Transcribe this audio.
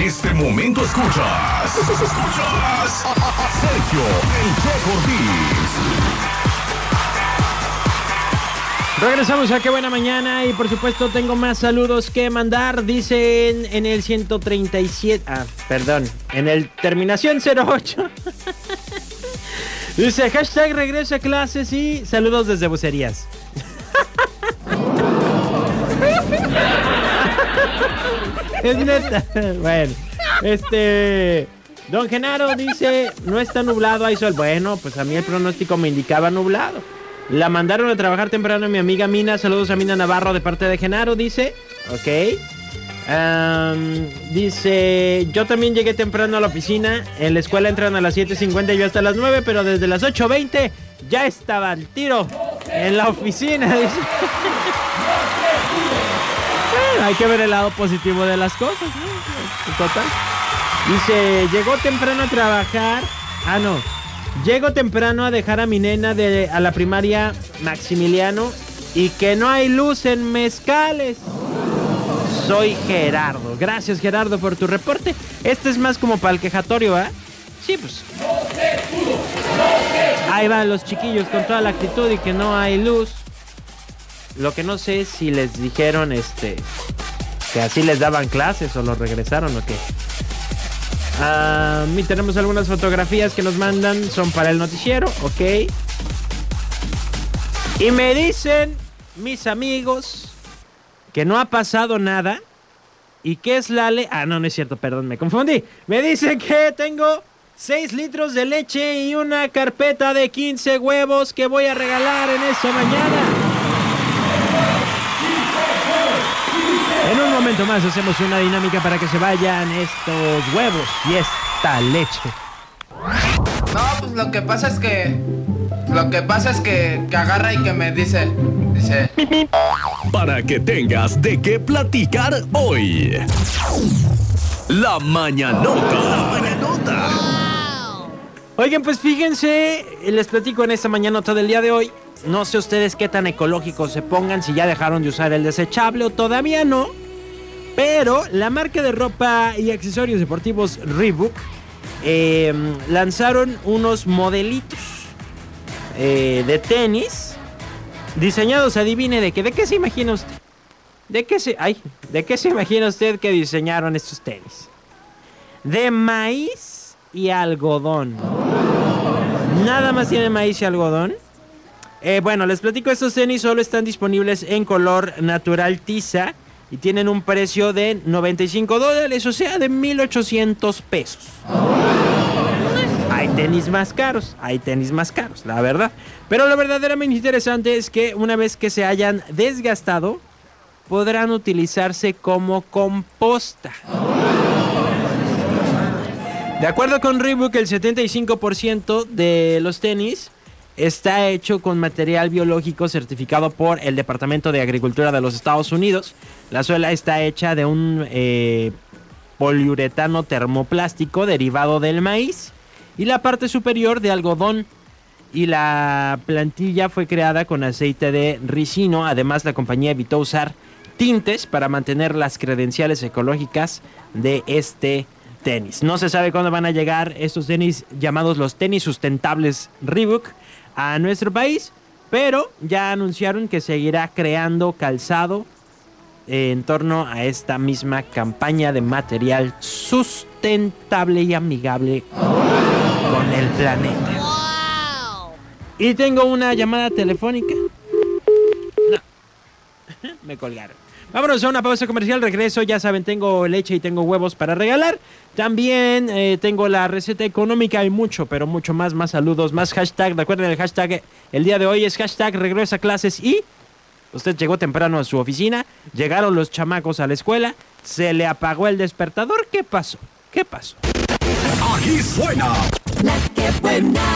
este momento escuchas. Escuchas Sergio El Che Ortiz. Regresamos a Qué Buena Mañana y por supuesto tengo más saludos que mandar. Dicen en el 137... Ah, perdón. En el terminación 08. Dice hashtag regreso a clases y saludos desde bucerías. es neta. Bueno, este... Don Genaro dice, no está nublado, hay sol. Bueno, pues a mí el pronóstico me indicaba nublado. La mandaron a trabajar temprano mi amiga Mina. Saludos a Mina Navarro de parte de Genaro, dice. Ok. Dice, yo también llegué temprano a la oficina. En la escuela entran a las 7.50 y yo hasta las 9, pero desde las 8.20 ya estaba al tiro en la oficina. Hay que ver el lado positivo de las cosas. ¿no? Total. Dice, llegó temprano a trabajar. Ah, no. Llego temprano a dejar a mi nena de, a la primaria Maximiliano y que no hay luz en mezcales. Soy Gerardo. Gracias Gerardo por tu reporte. Este es más como para el quejatorio, ¿ah? Sí, pues. Ahí van los chiquillos con toda la actitud y que no hay luz. Lo que no sé es si les dijeron este que así les daban clases o los regresaron o qué. Ah, y tenemos algunas fotografías que nos mandan, son para el noticiero, ok. Y me dicen mis amigos que no ha pasado nada y que es la le... Ah, no, no es cierto, perdón, me confundí. Me dicen que tengo 6 litros de leche y una carpeta de 15 huevos que voy a regalar en esta mañana. En un momento más hacemos una dinámica para que se vayan estos huevos y esta leche. No, pues lo que pasa es que. Lo que pasa es que, que agarra y que me dice. Dice. Para que tengas de qué platicar hoy. La mañanota. La mañanota. Oigan, pues fíjense, les platico en esta mañana del día de hoy. No sé ustedes qué tan ecológicos se pongan, si ya dejaron de usar el desechable o todavía no. Pero la marca de ropa y accesorios deportivos Reebok eh, lanzaron unos modelitos eh, de tenis diseñados, adivine de qué, de qué se imagina usted. ¿De qué se, ay, de qué se imagina usted que diseñaron estos tenis? De maíz y algodón. Nada más tiene maíz y algodón. Eh, bueno, les platico, estos tenis solo están disponibles en color natural tiza y tienen un precio de 95 dólares, o sea, de 1800 pesos. Hay tenis más caros, hay tenis más caros, la verdad. Pero lo verdaderamente interesante es que una vez que se hayan desgastado, podrán utilizarse como composta. De acuerdo con Reebok, el 75% de los tenis está hecho con material biológico certificado por el Departamento de Agricultura de los Estados Unidos. La suela está hecha de un eh, poliuretano termoplástico derivado del maíz y la parte superior de algodón. Y la plantilla fue creada con aceite de ricino. Además, la compañía evitó usar tintes para mantener las credenciales ecológicas de este tenis. No se sabe cuándo van a llegar estos tenis llamados los tenis sustentables Reebok a nuestro país, pero ya anunciaron que seguirá creando calzado en torno a esta misma campaña de material sustentable y amigable con el planeta. Y tengo una llamada telefónica. Me colgaron. Vámonos a una pausa comercial, regreso, ya saben, tengo leche y tengo huevos para regalar. También eh, tengo la receta económica y mucho, pero mucho más, más saludos, más hashtag. Recuerden el hashtag, el día de hoy es hashtag regreso a clases y usted llegó temprano a su oficina, llegaron los chamacos a la escuela, se le apagó el despertador, ¿qué pasó? ¿Qué pasó? Aquí suena La que buena.